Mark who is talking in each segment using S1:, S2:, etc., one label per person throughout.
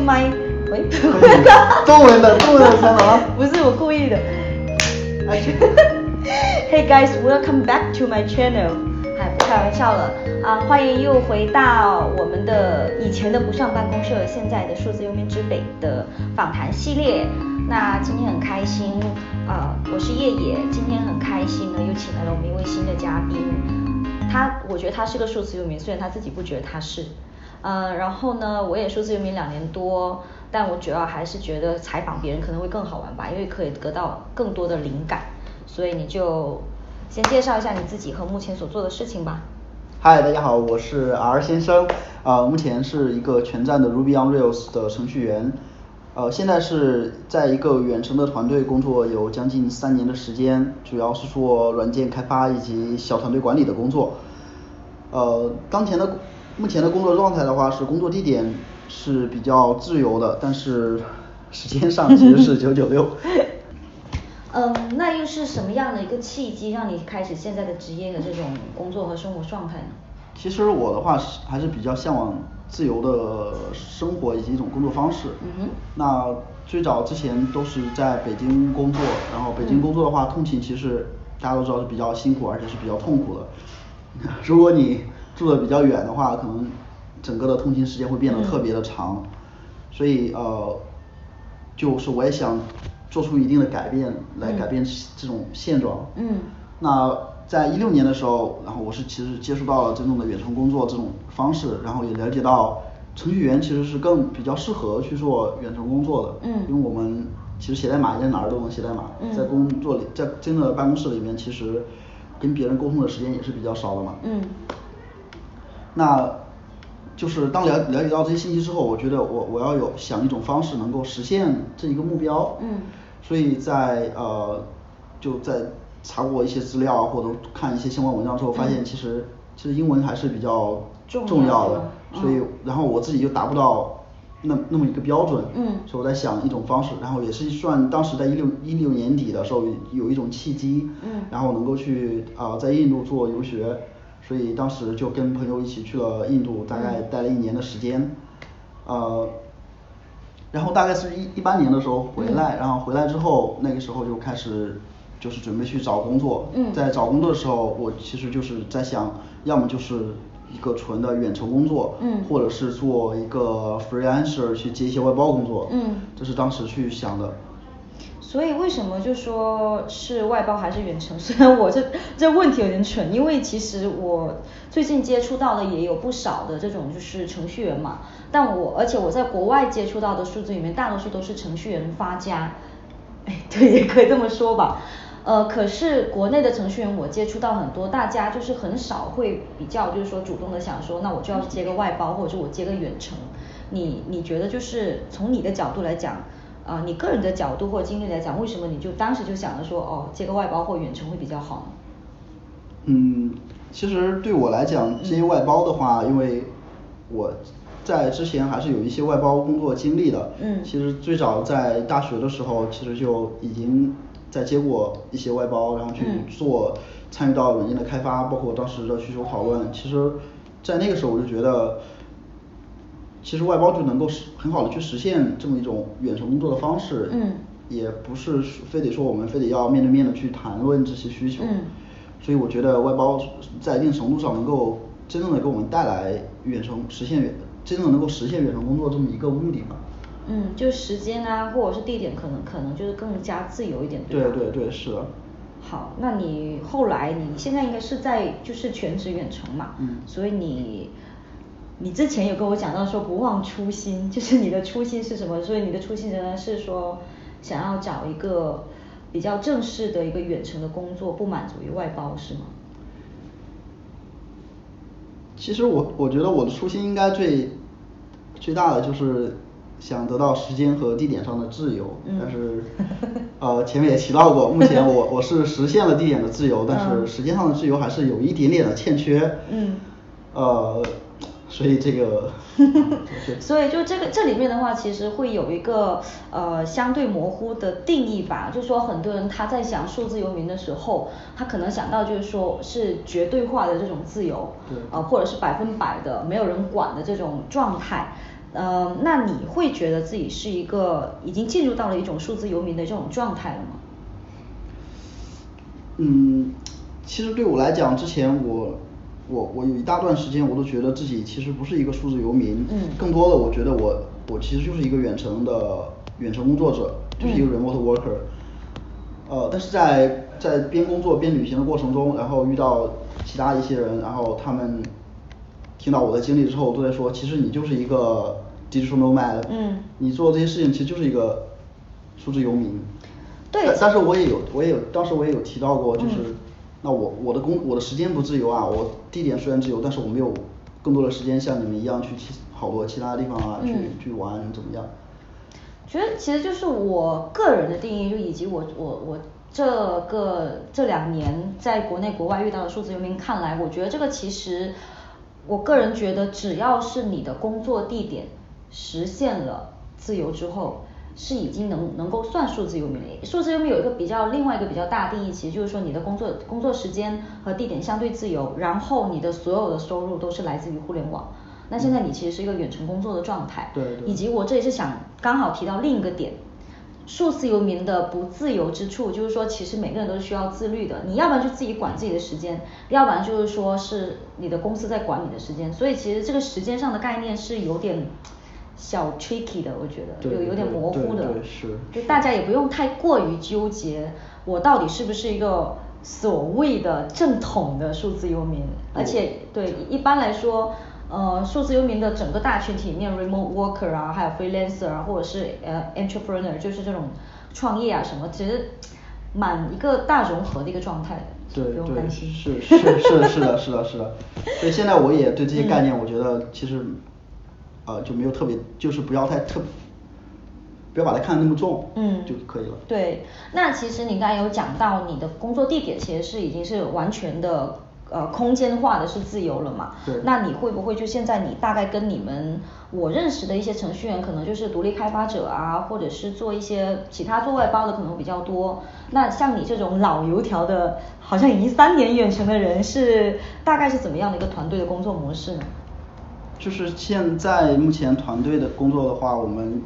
S1: to my 喂，
S2: 中文的中文的什么。
S1: 不是我故意的。Hey guys, welcome back to my channel。嗨，不开玩笑了啊！欢迎又回到我们的以前的不上办公室，现在的数字游民之北的访谈系列。那今天很开心啊，我是叶野，今天很开心呢，又请来了我们一位新的嘉宾。他，我觉得他是个数字游民，虽然他自己不觉得他是。呃，然后呢，我也数字游民两年多，但我主要还是觉得采访别人可能会更好玩吧，因为可以得到更多的灵感。所以你就先介绍一下你自己和目前所做的事情吧。
S2: 嗨，大家好，我是 R 先生，啊，目前是一个全站的 Ruby on Rails 的程序员，呃，现在是在一个远程的团队工作，有将近三年的时间，主要是做软件开发以及小团队管理的工作。呃，当前的目前的工作状态的话，是工作地点是比较自由的，但是时间上其实是九九六。
S1: 嗯，那又是什么样的一个契机，让你开始现在的职业的这种工作和生活状态呢？
S2: 其实我的话是还是比较向往自由的生活以及一种工作方式。
S1: 嗯哼。
S2: 那最早之前都是在北京工作，然后北京工作的话，通勤其实大家都知道是比较辛苦，而且是比较痛苦的。如果你住的比较远的话，可能整个的通勤时间会变得特别的长。所以呃，就是我也想。做出一定的改变来改变这种现状。
S1: 嗯。
S2: 那在一六年的时候，然后我是其实接触到了真正的远程工作这种方式，然后也了解到程序员其实是更比较适合去做远程工作的。
S1: 嗯。
S2: 因为我们其实写代码在哪儿都能写代码，在工作里在真正的办公室里面，其实跟别人沟通的时间也是比较少的嘛。
S1: 嗯。
S2: 那。就是当了了解到这些信息之后，我觉得我我要有想一种方式能够实现这一个目标。
S1: 嗯。
S2: 所以在呃就在查过一些资料或者看一些相关文章之后，发现其实其实英文还是比较重要的。所以然后我自己又达不到那那么一个标准。
S1: 嗯。
S2: 所以我在想一种方式，然后也是算当时在一六一六年底的时候有一种契机。
S1: 嗯。
S2: 然后能够去啊在印度做游学。所以当时就跟朋友一起去了印度，大概待了一年的时间，呃，然后大概是一一八年的时候回来，然后回来之后那个时候就开始就是准备去找工作，在找工作的时候，我其实就是在想，要么就是一个纯的远程工作，或者是做一个 freelancer 去接一些外包工作，这是当时去想的。
S1: 所以为什么就说是外包还是远程？虽然我这这问题有点蠢，因为其实我最近接触到的也有不少的这种就是程序员嘛，但我而且我在国外接触到的数字里面，大多数都是程序员发家，哎，对，也可以这么说吧。呃，可是国内的程序员我接触到很多，大家就是很少会比较就是说主动的想说，那我就要接个外包，或者说我接个远程。你你觉得就是从你的角度来讲？啊，你个人的角度或经历来讲，为什么你就当时就想着说，哦，接个外包或远程会比较好呢？
S2: 嗯，其实对我来讲，接外包的话，因为我在之前还是有一些外包工作经历的。
S1: 嗯。
S2: 其实最早在大学的时候，其实就已经在接过一些外包，然后去做参与到软件的开发，包括当时的需求讨论。其实，在那个时候我就觉得。其实外包就能够实很好的去实现这么一种远程工作的方式，
S1: 嗯，
S2: 也不是非得说我们非得要面对面的去谈论这些需求，
S1: 嗯，
S2: 所以我觉得外包在一定程度上能够真正的给我们带来远程实现远真正能够实现远程工作这么一个目的吧。
S1: 嗯，就时间啊或者是地点可能可能就是更加自由一点，对
S2: 吧？对对对，是的。
S1: 好，那你后来你现在应该是在就是全职远程嘛，
S2: 嗯，
S1: 所以你。你之前有跟我讲到说不忘初心，就是你的初心是什么？所以你的初心仍然是说想要找一个比较正式的一个远程的工作，不满足于外包，是吗？
S2: 其实我我觉得我的初心应该最最大的就是想得到时间和地点上的自由，但是呃前面也提到过，目前我我是实现了地点的自由，但是时间上的自由还是有一点点的欠缺。
S1: 嗯。
S2: 呃。所以这个，
S1: 所以就这个这里面的话，其实会有一个呃相对模糊的定义吧。就说很多人他在想数字游民的时候，他可能想到就是说是绝对化的这种自由，
S2: 对，
S1: 呃或者是百分百的没有人管的这种状态。呃，那你会觉得自己是一个已经进入到了一种数字游民的这种状态了吗？
S2: 嗯，其实对我来讲，之前我我我有一大段时间我都觉得自己其实不是一个数字游民，
S1: 嗯
S2: 更多的我觉得我我其实就是一个远程的远程工作者，就是一个
S1: 嗯
S2: remote worker。呃，但是在在边工作边旅行的过程中，然后遇到其他一些人，然后他们听到我的经历之后，都在说，其实你就是一个 digital nomad，
S1: 嗯
S2: 你做这些事情其实就是一个数字游民。
S1: 对
S2: 但但是我也有我也有当时我也有提到过，就是、
S1: 嗯
S2: 那我我的工我的时间不自由啊，我地点虽然自由，但是我没有更多的时间像你们一样去其好多其他地方啊，去
S1: 嗯
S2: 去玩怎么样？
S1: 觉得其实就是我个人的定义，就以及我我我这个这两年在国内国外遇到的数字游民看来，我觉得这个其实我个人觉得，只要是你的工作地点实现了自由之后，是已经能能够算数字游民了。数字游民有一个比较另外一个比较大定义，其实就是说你的工作工作时间和地点相对自由，然后你的所有的收入都是来自于互联网。那现在你其实是一个远程工作的状态，
S2: 对对
S1: 以及我这里是想刚好提到另一个点，数字游民的不自由之处，就是说其实每个人都是需要自律的，你要不然就自己管自己的时间，要不然就是说是你的公司在管你的时间，所以其实这个时间上的概念是有点小 tricky 的，我觉得
S2: 对
S1: 有有点模糊的
S2: 对对是，
S1: 就大家也不用太过于纠结，我到底是不是一个所谓的正统的数字游民，而且对一般来说。呃，数字游民的整个大群体里面，remote worker 啊，还有 freelancer 啊，或者是呃 entrepreneur，就是这种创业啊什么，其实蛮一个大融合的一个状态的，
S2: 对
S1: 不用
S2: 对
S1: 担心。
S2: 是是是的是的是的是的，所以现在我也对这些概念，
S1: 嗯
S2: 我觉得其实呃就没有特别，就是不要太特，不要把它看得那么重，
S1: 嗯，
S2: 就可以了。
S1: 对，那其实你刚才有讲到你的工作地点其实是已经是完全的呃空间化的是自由了嘛？
S2: 对
S1: 那你会不会就现在你大概跟你们我认识的一些程序员，可能就是独立开发者啊，或者是做一些其他做外包的可能比较多。那像你这种老油条的，好像已经三年远程的人是大概是怎么样的一个团队的工作模式呢？
S2: 就是现在目前团队的工作的话，我们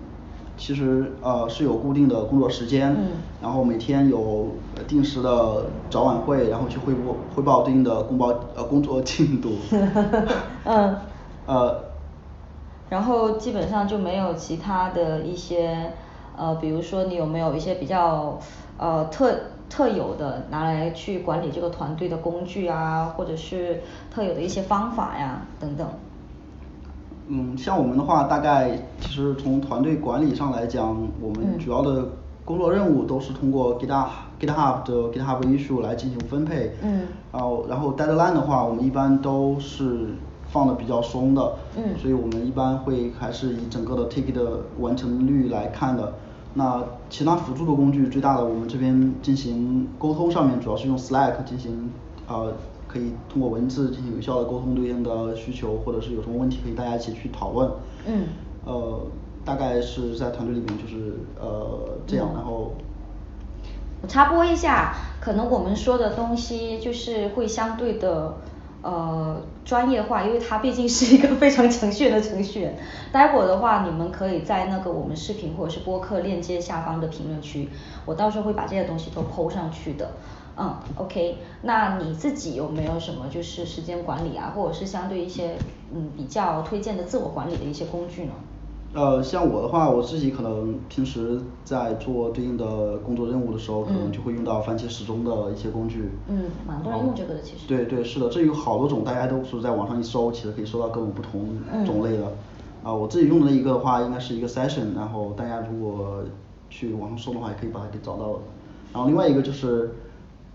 S2: 其实呃是有固定的工作时间，
S1: 嗯
S2: 然后每天有呃定时的早晚会，然后去汇报汇报对应的工报呃工作进度。
S1: 嗯。
S2: 呃，
S1: 然后基本上就没有其他的一些呃，比如说你有没有一些比较呃特特有的拿来去管理这个团队的工具啊，或者是特有的一些方法呀等等。
S2: 嗯，像我们的话，大概其实从团队管理上来讲，我们
S1: 嗯
S2: 主要的工作任务都是通过 GitHub GitHub 的 GitHub issue 来进行分配。
S1: 嗯
S2: 然后然后 deadline 的话，我们一般都是放的比较松的。
S1: 嗯
S2: 所以我们一般会还是以整个的 ticket 的完成率来看的。那其他辅助的工具，最大的我们这边进行沟通上面，主要是用 Slack 进行呃可以通过文字进行有效的沟通对应的需求，或者是有什么问题可以大家一起去讨论。
S1: 嗯
S2: 呃，大概是在团队里面就是呃这样，
S1: 嗯
S2: 然后
S1: 我插播一下，可能我们说的东西就是会相对的呃专业化，因为他毕竟是一个非常程序员的程序员。待会儿的话，你们可以在那个我们视频或者是播客链接下方的评论区，我到时候会把这些东西都抛上去的。嗯，OK，那你自己有没有什么就是时间管理啊，或者是相对一些嗯比较推荐的自我管理的一些工具呢？
S2: 呃，像我的话，我自己可能平时在做对应的工作任务的时候，可能
S1: 嗯
S2: 就会用到番茄时钟的一些工具。
S1: 嗯蛮多人用这个的其实
S2: 对对，是的，这有好多种，大家都是在网上一搜，其实可以搜到各种不同
S1: 嗯
S2: 种类的。啊、我自己用的一个的话，应该是一个 session，然后大家如果去网上搜的话，也可以把它给找到的。然后另外一个就是，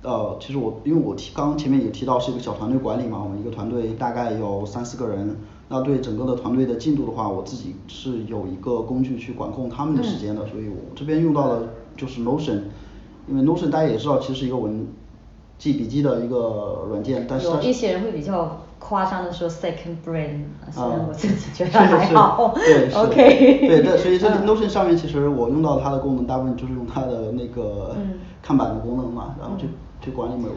S2: 呃，其实我因为我提刚前面也提到是一个小团队管理嘛，我们一个团队大概有三四个人，那对整个的团队的进度的话，我自己是有一个工具去管控他们的时间的，所以我这边用到的就是 Notion，因为 Notion 大家也知道，其实是一个文记笔记的一个软件，但是
S1: 有一些人会比较夸张的说 second brain，虽然
S2: 啊
S1: 我自己觉得
S2: 是
S1: 还
S2: 是
S1: 好。
S2: 对是
S1: OK
S2: 对，但所以这个
S1: 嗯。
S2: Notion 上面其实我用到它的功能，大部分就是用它的那个
S1: 嗯。
S2: 看板的功能嘛，然后就去管理每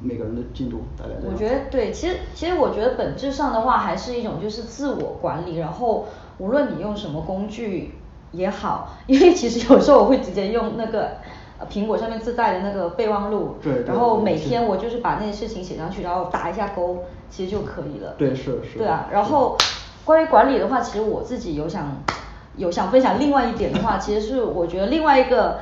S2: 每个人的进度，大概这样。
S1: 我觉得对，其实其实我觉得本质上的话还是一种就是自我管理，然后无论你用什么工具也好，因为其实有时候我会直接用那个呃苹果上面自带的那个备忘录，
S2: 对对
S1: 然后每天我就是把那些事情写上去，然后打一下勾，其实就可以了。
S2: 对是是
S1: 对啊，然后关于管理的话，其实我自己有想有想分享另外一点的话，其实是我觉得另外一个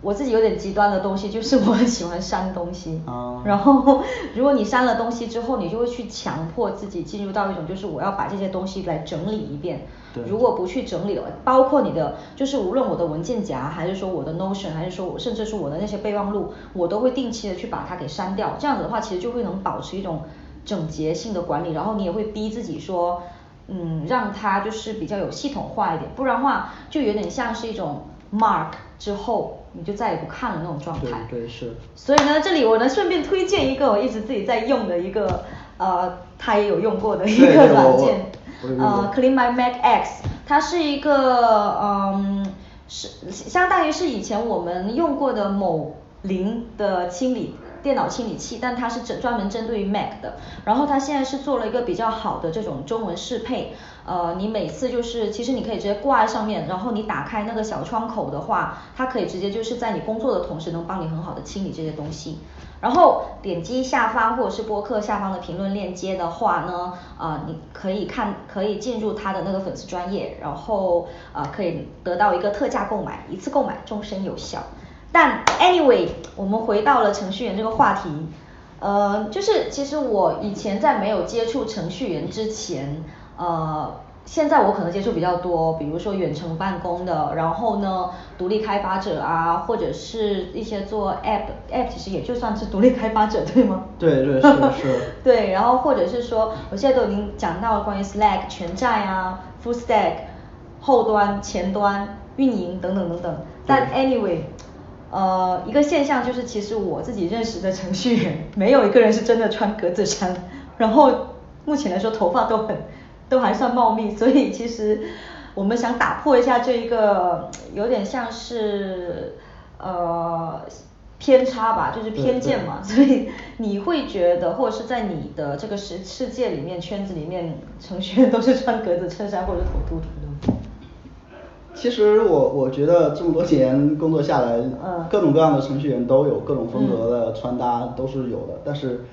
S1: 我自己有点极端的东西，就是我很喜欢删东西。
S2: 啊
S1: 然后 如果你删了东西之后，你就会去强迫自己进入到一种就是我要把这些东西来整理一遍。
S2: 对
S1: 如果不去整理的话，包括你的就是无论我的文件夹，还是说我的 Notion，还是说我甚至是我的那些备忘录，我都会定期的去把它给删掉。这样子的话，其实就会能保持一种整洁性的管理，然后你也会逼自己说。嗯，让它就是比较有系统化一点，不然的话就有点像是一种 mark 之后你就再也不看了那种状态。
S2: 对对是。
S1: 所以呢，这里我能顺便推荐一个我一直自己在用的一个呃，他也有用过的一个软件呃，Clean My Mac X，它是一个嗯，是相当于是以前我们用过的某零的清理电脑清理器，但它是针专门针对于 Mac 的。然后它现在是做了一个比较好的这种中文适配，呃，你每次就是其实你可以直接挂在上面，然后你打开那个小窗口的话，它可以直接就是在你工作的同时能帮你很好的清理这些东西。然后点击下方或者是播客下方的评论链接的话呢，啊、你可以看可以进入他的那个粉丝专业，然后啊、可以得到一个特价购买，一次购买终身有效。但 anyway，我们回到了程序员这个话题，呃，就是其实我以前在没有接触程序员之前，呃，现在我可能接触比较多，比如说远程办公的，然后呢，独立开发者啊，或者是一些做 app，app 其实也就算是独立开发者，对吗？
S2: 对对是 是
S1: 对，然后或者是说，我现在都已经讲到了关于 Slack 全站啊，Full Stack 后端、前端、运营等等等等。但 anyway，呃，一个现象就是，其实我自己认识的程序员，没有一个人是真的穿格子衫，然后目前来说头发都很都还算茂密，所以其实我们想打破一下这一个有点像是呃偏差吧，就是偏见嘛，所以你会觉得，或者是在你的这个世世界里面圈子里面，程序员都是穿格子衬衫或者头秃秃的。
S2: 其实我我觉得这么多年工作下来，
S1: 嗯
S2: 各种各样的程序员都有各种风格的穿搭都是有的，但是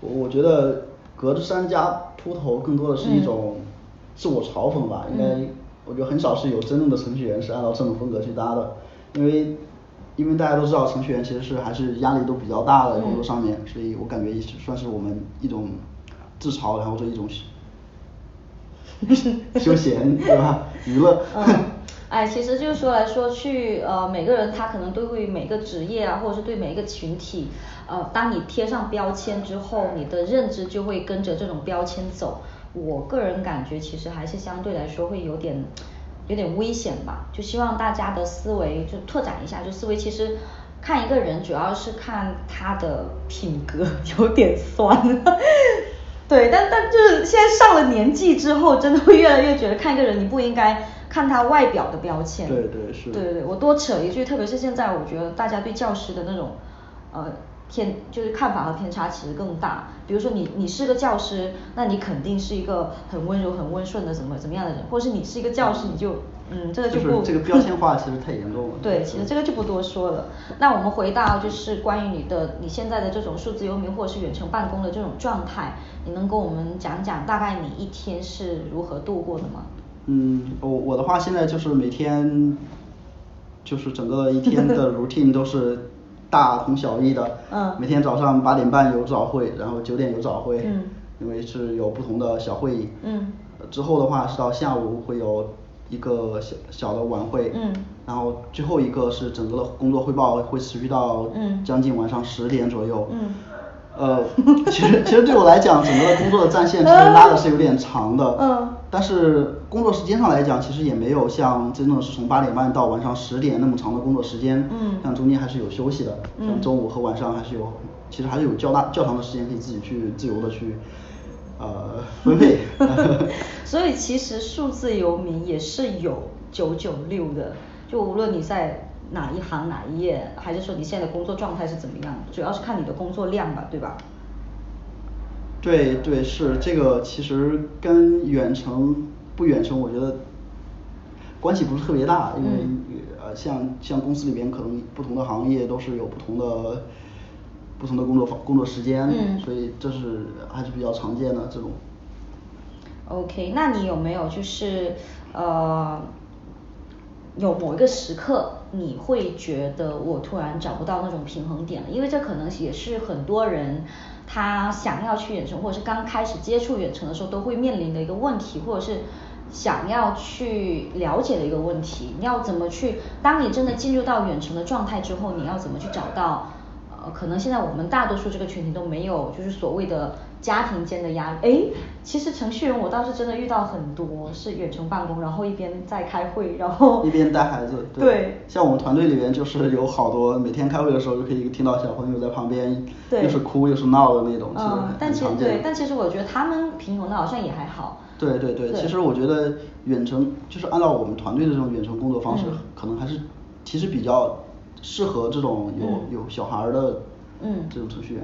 S2: 我我觉得格子衫加秃头更多的是一种自我嘲讽吧，应该
S1: 嗯
S2: 我觉得很少是有真正的程序员是按照这种风格去搭的，因为因为大家都知道程序员其实是还是压力都比较大的工作上面，所以我感觉也是算是我们一种自嘲，然后这一种 休闲对吧？娱乐。
S1: 哎，其实就是说来说去，呃，每个人他可能对会每个职业啊，或者是对每一个群体，呃，当你贴上标签之后，你的认知就会跟着这种标签走。我个人感觉其实还是相对来说会有点有点危险吧，就希望大家的思维就拓展一下，就思维其实看一个人主要是看他的品格，有点酸。对，但但就是现在上了年纪之后，真的会越来越觉得看一个人，你不应该看他外表的标签。
S2: 对对是
S1: 对对对，我多扯一句，特别是现在，我觉得大家对教师的那种呃偏就是看法和偏差其实更大。比如说你你是个教师，那你肯定是一个很温柔、很温顺的怎么怎么样的人，或者是你是一个教师，你就嗯这个
S2: 就
S1: 不
S2: 是这个标签化其实太严重了。
S1: 对，其实这个就不多说了。那我们回到就是关于你的你现在的这种数字游民或者是远程办公的这种状态，你能跟我们讲讲大概你一天是如何度过的吗？
S2: 嗯，我我的话现在就是每天，就是整个一天的 routine 都是大同小异的。
S1: 嗯
S2: 每天早上八点半有早会，然后九点有早会。
S1: 嗯
S2: 因为是有不同的小会议。
S1: 嗯
S2: 呃之后的话是到下午会有一个小小的晚会。
S1: 嗯
S2: 然后最后一个是整个的工作汇报会持续到
S1: 嗯
S2: 将近晚上十点左右。
S1: 嗯
S2: 呃，其实其实对我来讲，整个的工作的战线其实拉的是有点长的。
S1: 嗯
S2: 但是工作时间上来讲，其实也没有像真正是从八点半到晚上十点那么长的工作时间。
S1: 嗯
S2: 像中间还是有休息的，
S1: 嗯
S2: 像中午和晚上还是有，其实还是有较大较长的时间可以自己去自由的去，呃，分配。
S1: 所以其实数字游民也是有九九六的，就无论你在哪一行哪一页，还是说你现在的工作状态是怎么样的？主要是看你的工作量吧，对吧？
S2: 对对是这个，其实跟远程不远程，我觉得关系不是特别大，因为呃像像公司里边可能不同的行业都是有不同的不同的工作方工作时间，所以这是还是比较常见的这种。
S1: OK，那你有没有就是呃有某一个时刻，你会觉得我突然找不到那种平衡点了？因为这可能也是很多人他想要去远程，或者是刚开始接触远程的时候都会面临的一个问题，或者是想要去了解的一个问题。你要怎么去？当你真的进入到远程的状态之后，你要怎么去找到？呃，可能现在我们大多数这个群体都没有，就是所谓的家庭间的压力。哎，其实程序员我倒是真的遇到很多是远程办公，然后一边在开会，然后
S2: 一边带孩子。
S1: 对。
S2: 像我们团队里面就是有好多每天开会的时候就可以听到小朋友在旁边，又是哭又是闹的那种，其实
S1: 但其
S2: 实
S1: 对，但其实我觉得他们平衡的好像也还好。
S2: 对对对，其实我觉得远程就是按照我们团队的这种远程工作方式，可能还是其实比较。适合这种有有小孩儿的这种程序员，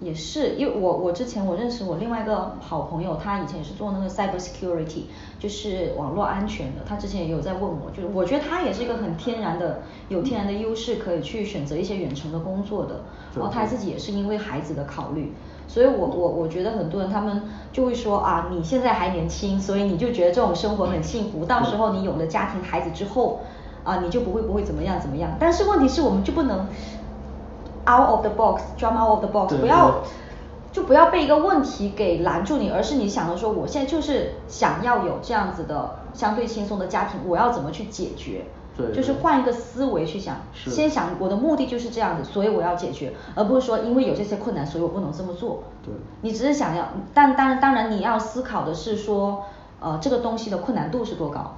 S1: 也是，因为我我之前我认识我另外一个好朋友，他以前也是做那个 cyber security，就是网络安全的。他之前也有在问我，就是我觉得他也是一个很天然的有天然的优势，可以去选择一些远程的工作的。然后他自己也是因为孩子的考虑，所以我我我觉得很多人他们就会说啊，你现在还年轻，所以你就觉得这种生活很幸福，到时候你有了家庭孩子之后。啊，你就不会不会怎么样怎么样？但是问题是我们就不能 out of the box，jump out of the box，不要就不要被一个问题给拦住你，而是你想着说，我现在就是想要有这样子的相对轻松的家庭，我要怎么去解决？
S2: 对，
S1: 就是换一个思维去想，先想我的目的就是这样子，所以我要解决，而不是说因为有这些困难，所以我不能这么做。
S2: 对，
S1: 你只是想要，但当然当然你要思考的是说，呃，这个东西的困难度是多高？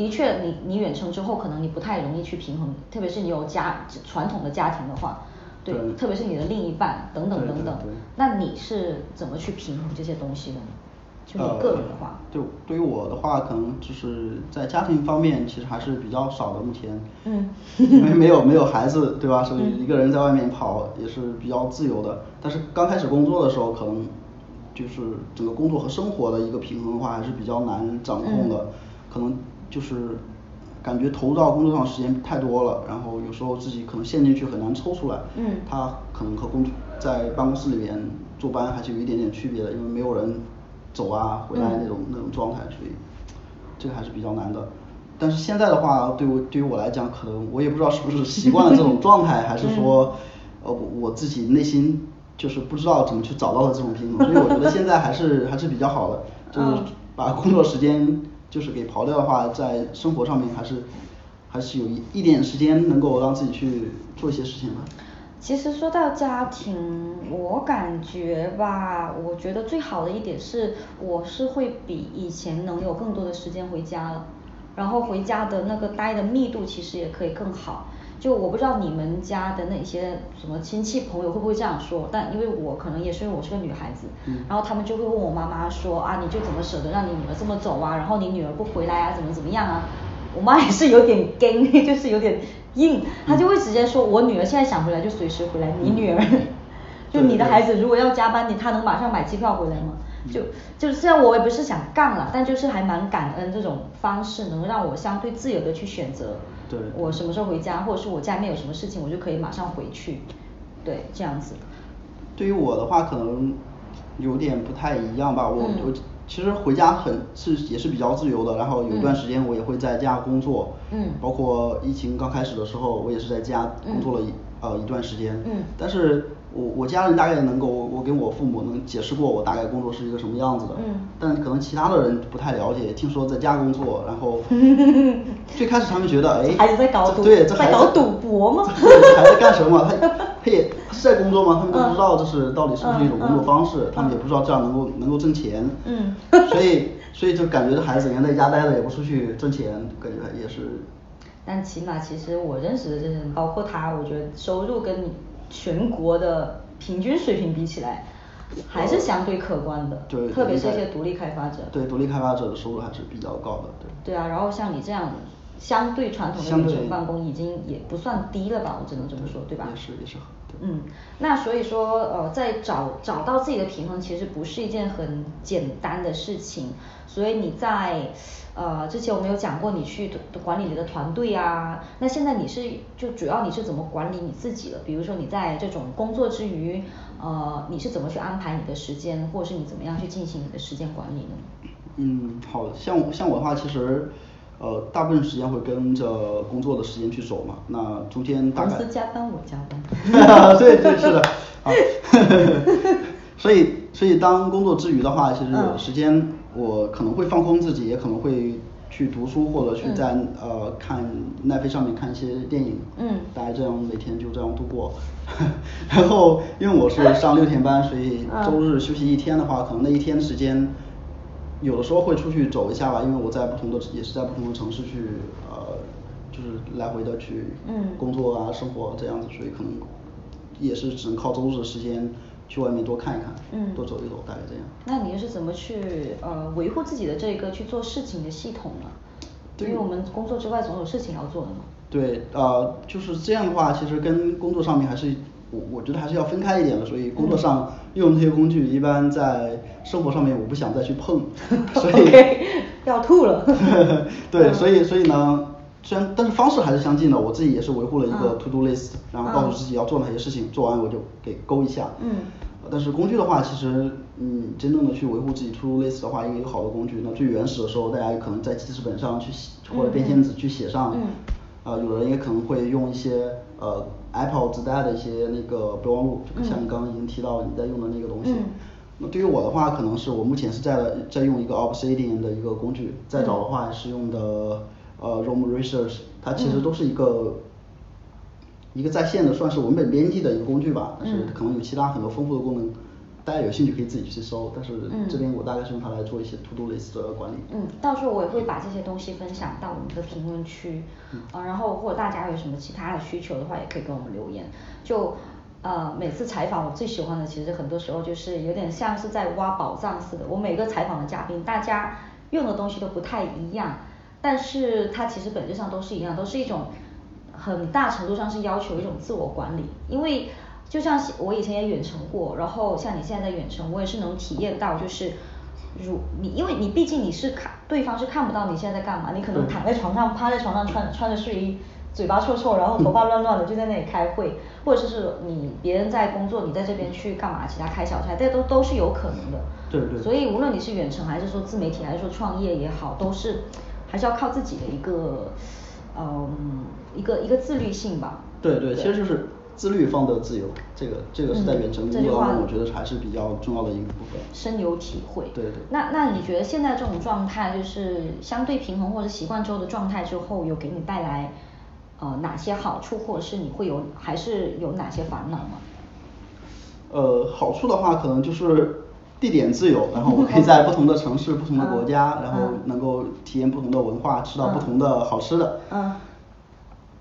S1: 的确，你你远程之后，可能你不太容易去平衡，特别是你有家传统的家庭的话，对，特别是你的另一半等等等等，那你是怎么去平衡这些东西的呢？就你个人的话，
S2: 对，对于我的话，可能就是在家庭方面其实还是比较少的，目前，
S1: 嗯，
S2: 因为没有没有孩子，对吧？所以一个人在外面跑也是比较自由的。但是刚开始工作的时候，可能就是整个工作和生活的一个平衡的话，还是比较难掌控的，可能。就是感觉投入到工作上时间太多了，然后有时候自己可能陷进去很难抽出来。
S1: 嗯。
S2: 他可能和工在办公室里面坐班还是有一点点区别的，因为没有人走啊回来那种那种状态，所以这个还是比较难的。但是现在的话，对我对于我来讲，可能我也不知道是不是习惯了这种 状态，还是说呃我自己内心就是不知道怎么去找到的这种平衡。所以我觉得现在还是还是比较好的，就是把工作时间。就是给刨掉的话，在生活上面还是还是有一一点时间能够让自己去做一些事情吧。
S1: 其实说到家庭，我感觉吧，我觉得最好的一点是，我是会比以前能有更多的时间回家了，然后回家的那个待的密度其实也可以更好。就我不知道你们家的那些什么亲戚朋友会不会这样说，但因为我可能也是因为我是个女孩子，然后他们就会问我妈妈说啊，你就怎么舍得让你女儿这么走啊，然后你女儿不回来啊，怎么怎么样啊？我妈也是有点硬，就是有点硬，她就会直接说，我女儿现在想回来就随时回来，你女儿，就你的孩子如果要加班，你她能马上买机票回来吗？就就虽然我也不是想干了，但就是还蛮感恩这种方式，能让我相对自由的去选择，
S2: 对，
S1: 我什么时候回家，或者是我家里面有什么事情，我就可以马上回去，对，这样子。
S2: 对于我的话，可能有点不太一样吧，我我其实回家很是也是比较自由的，然后有一段时间我也会在家工作，
S1: 嗯，
S2: 包括疫情刚开始的时候，我也是在家工作了一呃一段时间，
S1: 嗯，
S2: 但是。我我家人大概能够，我跟我父母能解释过我大概工作是一个什么样子的，
S1: 嗯，
S2: 但可能其他的人不太了解，听说在家工作，然后 最开始他们觉得，哎，
S1: 孩子在搞赌，
S2: 对，这
S1: 在搞赌博吗？
S2: 这孩子干什么？他 他也是在工作吗？他们都不知道这是到底是不是一种工作方式，他们也不知道这样能够能够挣钱，
S1: 嗯，
S2: 所以所以就感觉这孩子整天在家待着也不出去挣钱，感觉也是。
S1: 但起码其实我认识的这些人，包括他，我觉得收入跟。全国的平均水平比起来，还是相对可观的，
S2: 对，
S1: 特别是一些独立开发者，
S2: 对独立开发者的收入还是比较高的，对。
S1: 对啊，然后像你这样相对传统的远程办公已经也不算低了吧，我只能这么说，对吧？
S2: 也是也是很对
S1: 嗯，那所以说呃，在找找到自己的平衡，其实不是一件很简单的事情。所以你在呃之前我们有讲过，你去管理你的团队啊，那现在你是就主要你是怎么管理你自己的？比如说你在这种工作之余，呃，你是怎么去安排你的时间，或者是你怎么样去进行你的时间管理呢？
S2: 嗯，好像像我的话，其实呃大部分时间会跟着工作的时间去走嘛，那中间大概
S1: 公司加班我加班。
S2: 对对是的，啊，所以所以当工作之余的话，其实有时间我可能会放空自己，也可能会去读书或者去在、呃看奈飞上面看一些电影，
S1: 嗯
S2: 大概这样每天就这样度过。然后因为我是上六天班，所以周日休息一天的话，可能那一天时间。有的时候会出去走一下吧，因为我在不同的也是在不同的城市去呃，就是来回的去
S1: 嗯
S2: 工作啊生活这样子，所以可能也是只能靠周日的时间去外面多看一看，
S1: 嗯
S2: 多走一走，大概这样。
S1: 那你是怎么去呃维护自己的这个去做事情的系统呢？因为我们工作之外总有事情要做的嘛。
S2: 对，呃，就是这样的话，其实跟工作上面还是我我觉得还是要分开一点的，所以工作上用那些工具，一般在生活上面我不想再去碰，所以
S1: 要吐了。
S2: 对，所以所以呢，虽然但是方式还是相近的，我自己也是维护了一个
S1: 嗯
S2: to do list，然后告诉自己要做哪些事情，做完我就给勾一下。
S1: 嗯
S2: 但是工具的话，其实嗯，真正的去维护自己 to do list 的话，因为有好多工具，那最原始的时候，大家可能在记事本上去写或者便签纸去写上。
S1: 嗯
S2: 啊、有人也可能会用一些呃 Apple 自带的一些那个备忘录，就像你刚刚已经提到你在用的那个东西。
S1: 嗯。
S2: 那对于我的话，可能是我目前是在在用一个 Obsidian 的一个工具，再找的话是用的呃 Roam Research，它其实都是一个、一个在线的算是文本编辑的一个工具吧，但是可能有其他很多丰富的功能，大家有兴趣可以自己去搜，但是这边我大概是用它来做一些 To Do List 的管理。
S1: 嗯，到时候我也会把这些东西分享到我们的评论区，啊，然后或者大家有什么其他的需求的话，也可以跟我们留言。就呃每次采访我最喜欢的，其实很多时候就是有点像是在挖宝藏似的。我每个采访的嘉宾，大家用的东西都不太一样，但是它其实本质上都是一样，都是一种很大程度上是要求一种自我管理，因为就像我以前也远程过，然后像你现在在远程，我也是能体验到，就是如你，因为你毕竟你是看对方是看不到你现在在干嘛，你可能躺在床上，趴在床上穿穿着睡衣，嘴巴臭臭，然后头发乱乱的就在那里开会，或者是你别人在工作，你在这边去干嘛，其他开小差，这都都是有可能的。
S2: 对对
S1: 所以无论你是远程还是说自媒体，还是说创业也好，都是还是要靠自己的一个嗯一个一个自律性吧。
S2: 对对，其实就是自律方得自由，这个这个是在
S1: 嗯
S2: 远程工作当中，我觉得还是比较重要的一个部分。
S1: 深有体会。
S2: 对对
S1: 那那你觉得现在这种状态，就是相对平衡或者习惯之后的状态之后，有给你带来呃哪些好处，或者是你会有还是有哪些烦恼吗？
S2: 呃，好处的话可能就是地点自由，然后我可以在不同的城市、不同的国家，
S1: 嗯
S2: 然后
S1: 嗯
S2: 能够体验不同的文化，吃到不
S1: 嗯
S2: 同的好吃的。
S1: 嗯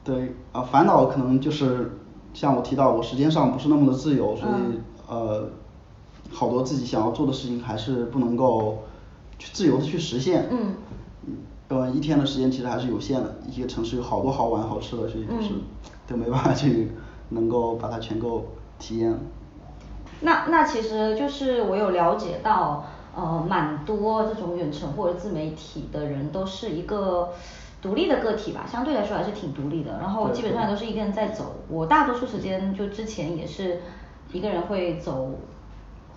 S2: 对，啊，烦恼可能就是像我提到，我时间上不是那么的自由，所以
S1: 嗯
S2: 呃，好多自己想要做的事情还是不能够去自由的去实现。
S1: 嗯
S2: 呃，一天的时间其实还是有限的，一个城市有好多好玩好吃的，所以就是
S1: 嗯
S2: 都没办法去能够把它全够体验。
S1: 那那其实就是我有了解到，呃，蛮多这种远程或者自媒体的人都是一个独立的个体吧，相对来说还是挺独立的。然后基本上都是一个人在走。我大多数时间就之前也是一个人会走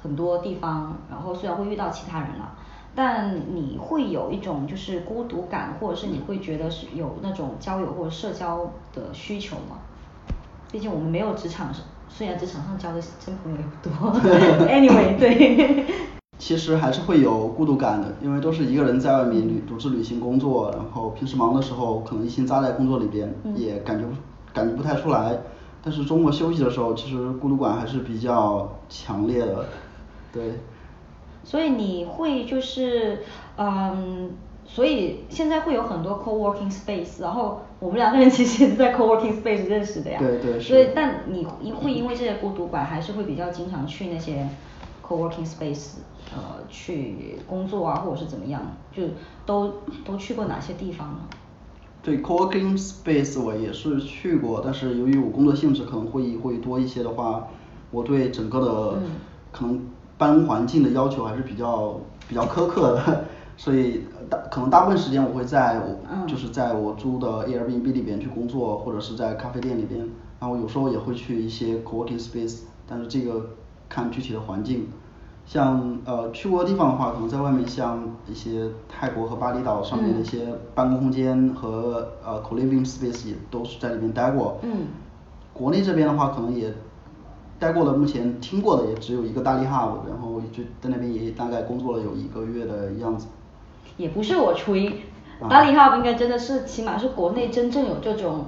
S1: 很多地方，然后虽然会遇到其他人了，但你会有一种就是孤独感，或者是你会觉得是有那种交友或者社交的需求吗？毕竟我们没有职场上，虽然职场上交的真朋友也不多，anyway，对。
S2: 其实还是会有孤独感的，因为都是一个人在外面旅独自旅行工作，然后平时忙的时候可能一心扎在工作里边，
S1: 嗯
S2: 也感觉不感觉不太出来。但是周末休息的时候，其实孤独感还是比较强烈的，对。
S1: 所以你会就是嗯，所以现在会有很多 co-working space，然后我们两个人其实也是在 co-working space 认识的呀。
S2: 对对是
S1: 所以，但你因会因为这些孤独感，还是会比较经常去那些 co-working space，呃，去工作啊，或者是怎么样？就都都去过哪些地方呢？
S2: 对，co-working space 我也是去过，但是由于我工作性质可能会会多一些的话，我对整个的可能办公环境的要求还是比较比较苛刻的，所以大可能大部分时间我会在我就是在我租的 Airbnb 里边去工作，或者是在咖啡店里边，然后有时候也会去一些 co-working space，但是这个看具体的环境。像呃去过的地方的话，可能在外面像一些泰国和巴厘岛上面的一些办公空间和呃 co-living space 也都是在里面待过。
S1: 嗯。
S2: 国内这边的话可能也待过的，目前听过的也只有一个大利 hub，然后就在那边也大概工作了有一个月的样子。
S1: 也不是我吹，大利 hub 应该真的是起码是国内真正有这种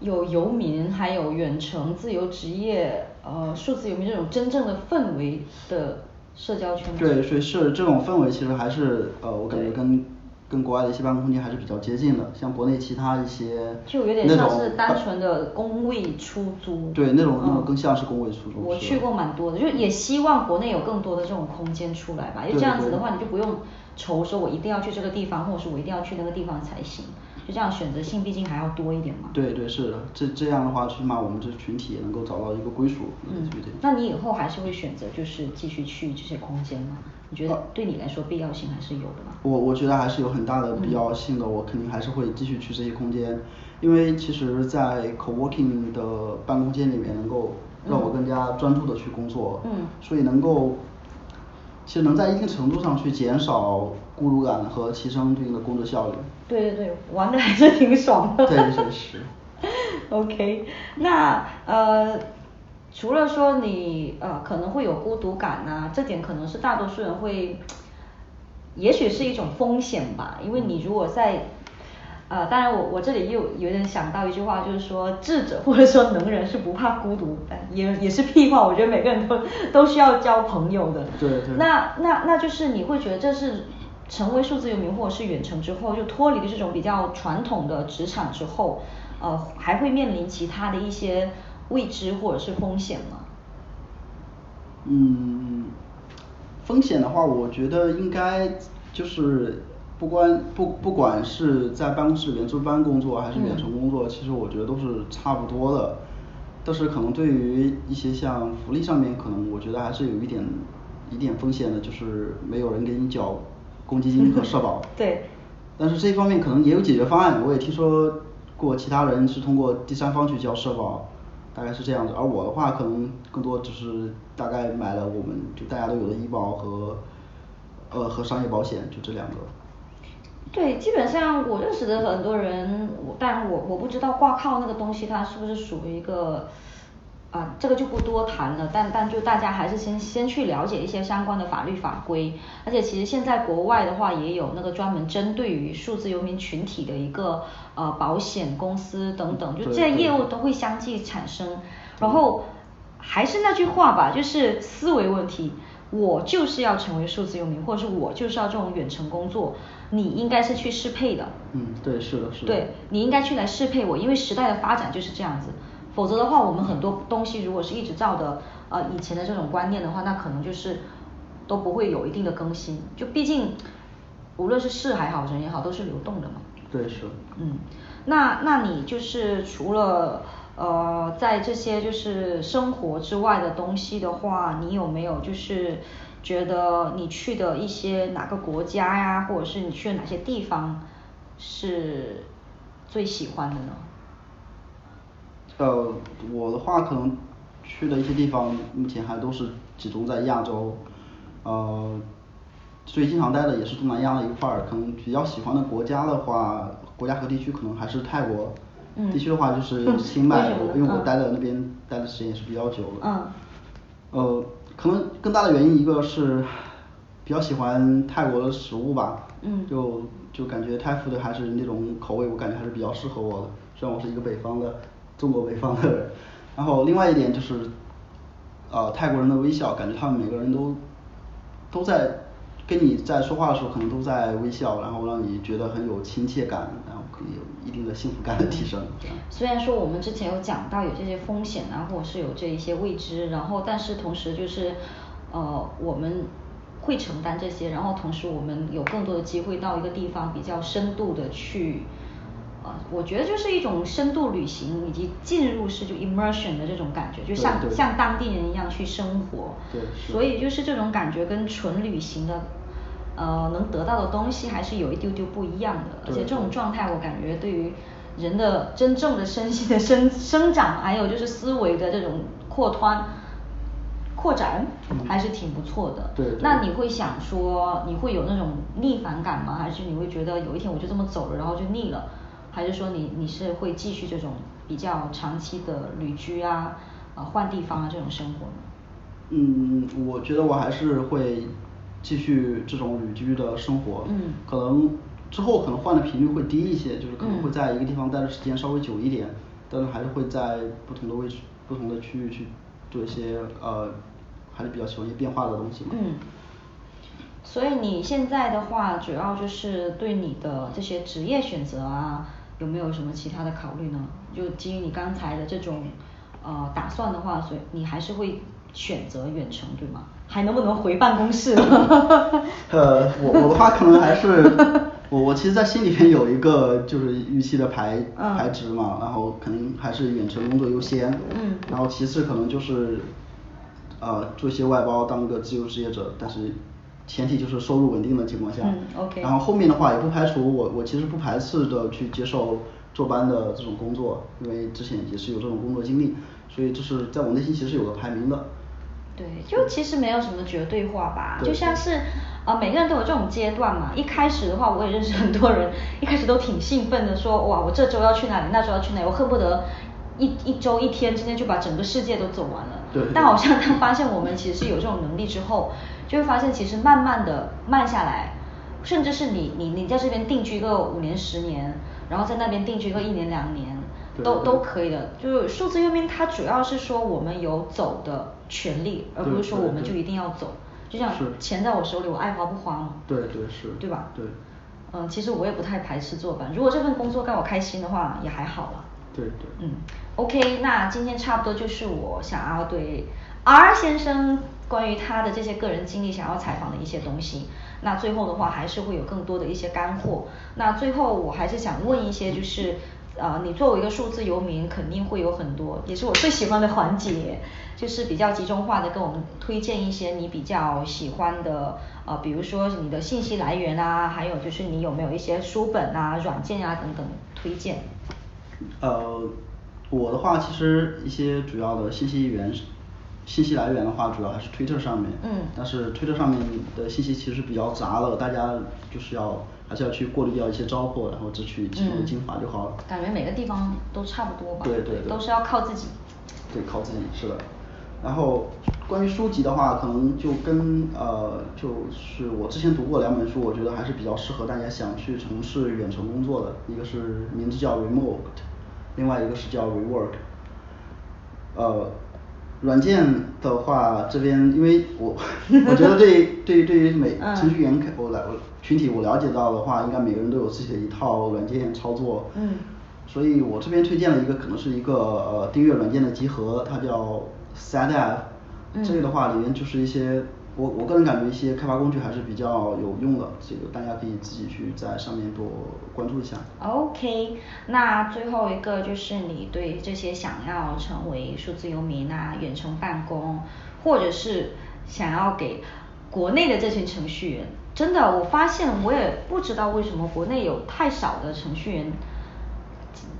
S1: 有游民还有远程自由职业呃数字游民这种真正的氛围的。社交圈
S2: 对，所以是这种氛围，其实还是呃，我感觉跟跟国外的一些办公空间还是比较接近的，像国内其他一些
S1: 就有点像是单纯的工位出租。
S2: 对，那种那种更像是工位出租。
S1: 我去过蛮多的，就也希望国内有更多的这种空间出来吧，因为这样子的话，你就不用愁说我一定要去这个地方，或者是我一定要去那个地方才行。就这样选择性毕竟还要多一点嘛。
S2: 对对是的，这这样的话，起码我们这群体也能够找到一个归属。
S1: 嗯，那你以后还是会选择就是继续去这些空间吗？你觉得对你来说必要性还是有的吗？
S2: 我我觉得还是有很大的必要性的，我肯定还是会继续去这些空间，因为其实，在 co-working 的办公间里面，能够让我更加专注的去工作。
S1: 嗯。
S2: 所以能够，其实能在一定程度上去减少孤独感和提升对应的工作效率。
S1: 对对对，玩的还是挺爽的。
S2: 对，确实。
S1: OK，那呃，除了说你呃可能会有孤独感呐，这点可能是大多数人会，也许是一种风险吧，因为你如果在，呃，当然我我这里又有点想到一句话，就是说智者或者说能人是不怕孤独，也也是屁话，我觉得每个人都都需要交朋友的。
S2: 对对。
S1: 那那那就是你会觉得这是。成为数字游民或者是远程之后，就脱离了这种比较传统的职场之后，呃，还会面临其他的一些未知或者是风险吗？
S2: 嗯，风险的话，我觉得应该就是不管不不管是在办公室里面坐班工作还是远程工作，其实我觉得都是差不多的。但是可能对于一些像福利上面，可能我觉得还是有一点一点风险的，就是没有人给你缴。公积金和社保，
S1: 对，
S2: 但是这一方面可能也有解决方案。我也听说过其他人是通过第三方去交社保，大概是这样子。而我的话，可能更多只是大概买了我们就大家都有的医保和呃和商业保险，就这两个。
S1: 对，基本上我认识的很多人，我但我我不知道挂靠那个东西它是不是属于一个。啊，这个就不多谈了，但但就大家还是先先去了解一些相关的法律法规，而且其实现在国外的话也有那个专门针对于数字游民群体的一个呃保险公司等等，就这些业务都会相继产生。然后还是那句话吧，就是思维问题，我就是要成为数字游民，或者是我就是要这种远程工作，你应该是去适配的。
S2: 嗯，对，是的，是的。
S1: 对，你应该去来适配我，因为时代的发展就是这样子。否则的话，我们很多东西如果是一直照的呃以前的这种观念的话，那可能就是都不会有一定的更新。就毕竟无论是事还好，人也好，都是流动的嘛。
S2: 对，是。
S1: 嗯，那那你就是除了呃在这些就是生活之外的东西的话，你有没有就是觉得你去的一些哪个国家呀，或者是你去的哪些地方是最喜欢的呢？
S2: 呃，我的话可能去的一些地方，目前还都是集中在亚洲，呃，最经常待的也是东南亚的一块儿，可能比较喜欢的国家的话，国家和地区可能还是泰国，地区的话就是清迈，因为我待的那边待的时间也是比较久的。
S1: 嗯。
S2: 呃，可能更大的原因一个是比较喜欢泰国的食物吧。
S1: 嗯。
S2: 就就感觉泰服的还是那种口味，我感觉还是比较适合我的，虽然我是一个北方的。中国北方的人，然后另外一点就是，呃，泰国人的微笑，感觉他们每个人都都在跟你在说话的时候，可能都在微笑，然后让你觉得很有亲切感，然后可能有一定的幸福感的提升。
S1: 虽然说我们之前有讲到有这些风险啊，或者是有这一些未知，然后但是同时就是呃我们会承担这些，然后同时我们有更多的机会到一个地方比较深度的去。呃，我觉得就是一种深度旅行以及进入式就 immersion 的这种感觉，就像像当地人一样去生活。
S2: 对。
S1: 所以就是这种感觉跟纯旅行的，呃，能得到的东西还是有一丢丢不一样的。而且这种状态我感觉对于人的真正的身心的生生长，还有就是思维的这种扩宽。扩展还是挺不错的。
S2: 对。
S1: 那你会想说你会有那种逆反感吗？还是你会觉得有一天我就这么走了，然后就腻了？还是说你你是会继续这种比较长期的旅居啊，呃换地方啊这种生活呢？
S2: 嗯，我觉得我还是会继续这种旅居的生活。
S1: 嗯。
S2: 可能之后可能换的频率会低一些，就是可能会在一个地方待的时间稍微久一点，但是还是会在不同的位置、不同的区域去做一些呃，还是比较喜欢一些变化的东西嘛。
S1: 嗯。所以你现在的话，主要就是对你的这些职业选择啊。有没有什么其他的考虑呢？就基于你刚才的这种呃打算的话，所以你还是会选择远程对吗？还能不能回办公室？
S2: 呃，我我的话可能还是我我其实，在心里面有一个就是预期的排排值嘛，然后可能还是远程工作优先。
S1: 嗯。
S2: 然后其次可能就是呃做一些外包，当个自由职业者，但是。前提就是收入稳定的情况下，嗯，OK 然后后面的话也不排除我我其实不排斥的去接受坐班的这种工作，因为之前也是有这种工作经历，所以这是在我内心其实有个排名的。
S1: 对，就其实没有什么绝对化吧，就像是呃每个人都有这种阶段嘛。一开始的话，我也认识很多人，一开始都挺兴奋的，说哇我这周要去哪里，那周要去哪里，我恨不得一一周一天之内就把整个世界都走完了。
S2: 对。
S1: 但好像当发现我们其实是有这种能力之后。就会发现，其实慢慢的慢下来，甚至是你你你在这边定居个五年十年，然后在那边定居个一年两年，都都可以的。就是数字游民，它主要是说我们有走的权利，而不是说我们就一定要走。就像钱在我手里，我爱花不花嘛。
S2: 对对是。
S1: 对吧？
S2: 对。
S1: 嗯，其实我也不太排斥做班，如果这份工作让我开心的话，也还好了。
S2: 对对。
S1: 嗯，OK，那今天差不多就是我想要对 R 先生。关于他的这些个人经历，想要采访的一些东西，那最后的话还是会有更多的一些干货。那最后我还是想问一些，就是呃，你作为一个数字游民，肯定会有很多，也是我最喜欢的环节，就是比较集中化的跟我们推荐一些你比较喜欢的，呃，比如说你的信息来源啊，还有就是你有没有一些书本啊、软件啊等等推荐。
S2: 呃，我的话其实一些主要的信息源。信息来源的话，主要还是推特上面。
S1: 嗯。
S2: 但是推特上面的信息其实比较杂了，大家就是要还是要去过滤掉一些糟粕，然后只取其中的精华就好了。
S1: 感觉每个地方都差不多吧。
S2: 对对对。
S1: 都是要靠自己。
S2: 对，靠自己是的。然后关于书籍的话，可能就跟呃，就是我之前读过两本书，我觉得还是比较适合大家想去从事远程工作的，一个是名字叫 Remote，另外一个是叫 Rework。呃。软件的话，这边因为我我觉得对对于对于每程序员我来我群体我了解到的话，应该每个人都有自己的一套软件操作。
S1: 嗯。
S2: 所以我这边推荐了一个可能是一个呃订阅软件的集合，它叫 SetApp。嗯。这个的话里面就是一些。我我个人感觉一些开发工具还是比较有用的，这个大家可以自己去在上面多关注一下。
S1: OK，那最后一个就是你对这些想要成为数字游民啊、远程办公，或者是想要给国内的这群程序员，真的我发现我也不知道为什么国内有太少的程序员，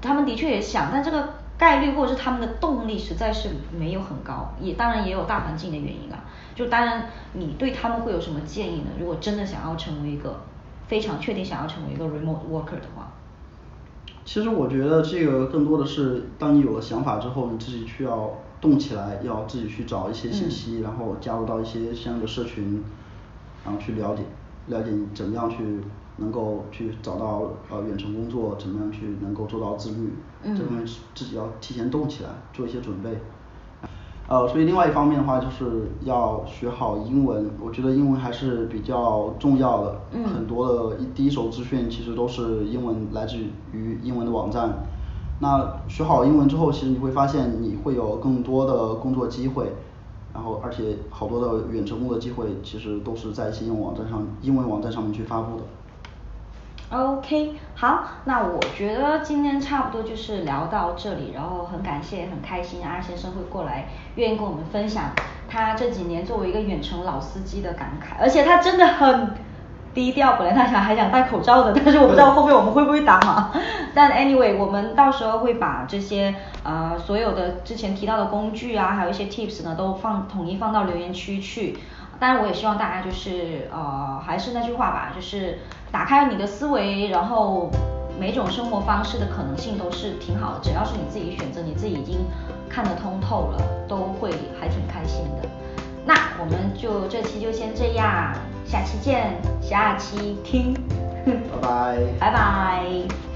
S1: 他们的确也想，但这个概率或者是他们的动力实在是没有很高，也当然也有大环境的原因啊。就当然，你对他们会有什么建议呢？如果真的想要成为一个非常确定想要成为一个 remote worker 的话，
S2: 其实我觉得这个更多的是，当你有了想法之后，你自己需要动起来，要自己去找一些信息，然后加入到一些相应的社群，然后去了解，了解你怎么样去能够去找到呃远程工作，怎么样去能够做到自律，这方面自己要提前动起来，做一些准备。呃，所以另外一方面的话，就是要学好英文。我觉得英文还是比较重要的。
S1: 嗯。
S2: 很多的第一手资讯其实都是英文，来自于英文的网站。那学好英文之后，其实你会发现你会有更多的工作机会，然后而且好多的远程工作机会其实都是在一些英文网站上英文网站上面去发布的。
S1: OK，好，那我觉得今天差不多就是聊到这里，然后很感谢、很开心阿先生会过来，愿意跟我们分享他这几年作为一个远程老司机的感慨，而且他真的很低调，本来他想还想戴口罩的，但是我不知道后面我们会不会打码。但 anyway，我们到时候会把这些呃所有的之前提到的工具啊，还有一些 tips 呢，都放统一放到留言区去。当然，我也希望大家就是呃，还是那句话吧，就是打开你的思维，然后每种生活方式的可能性都是挺好的，只要是你自己选择，你自己已经看得通透了，都会还挺开心的。那我们就这期就先这样，下期见，下期听，
S2: 拜拜，
S1: 拜拜。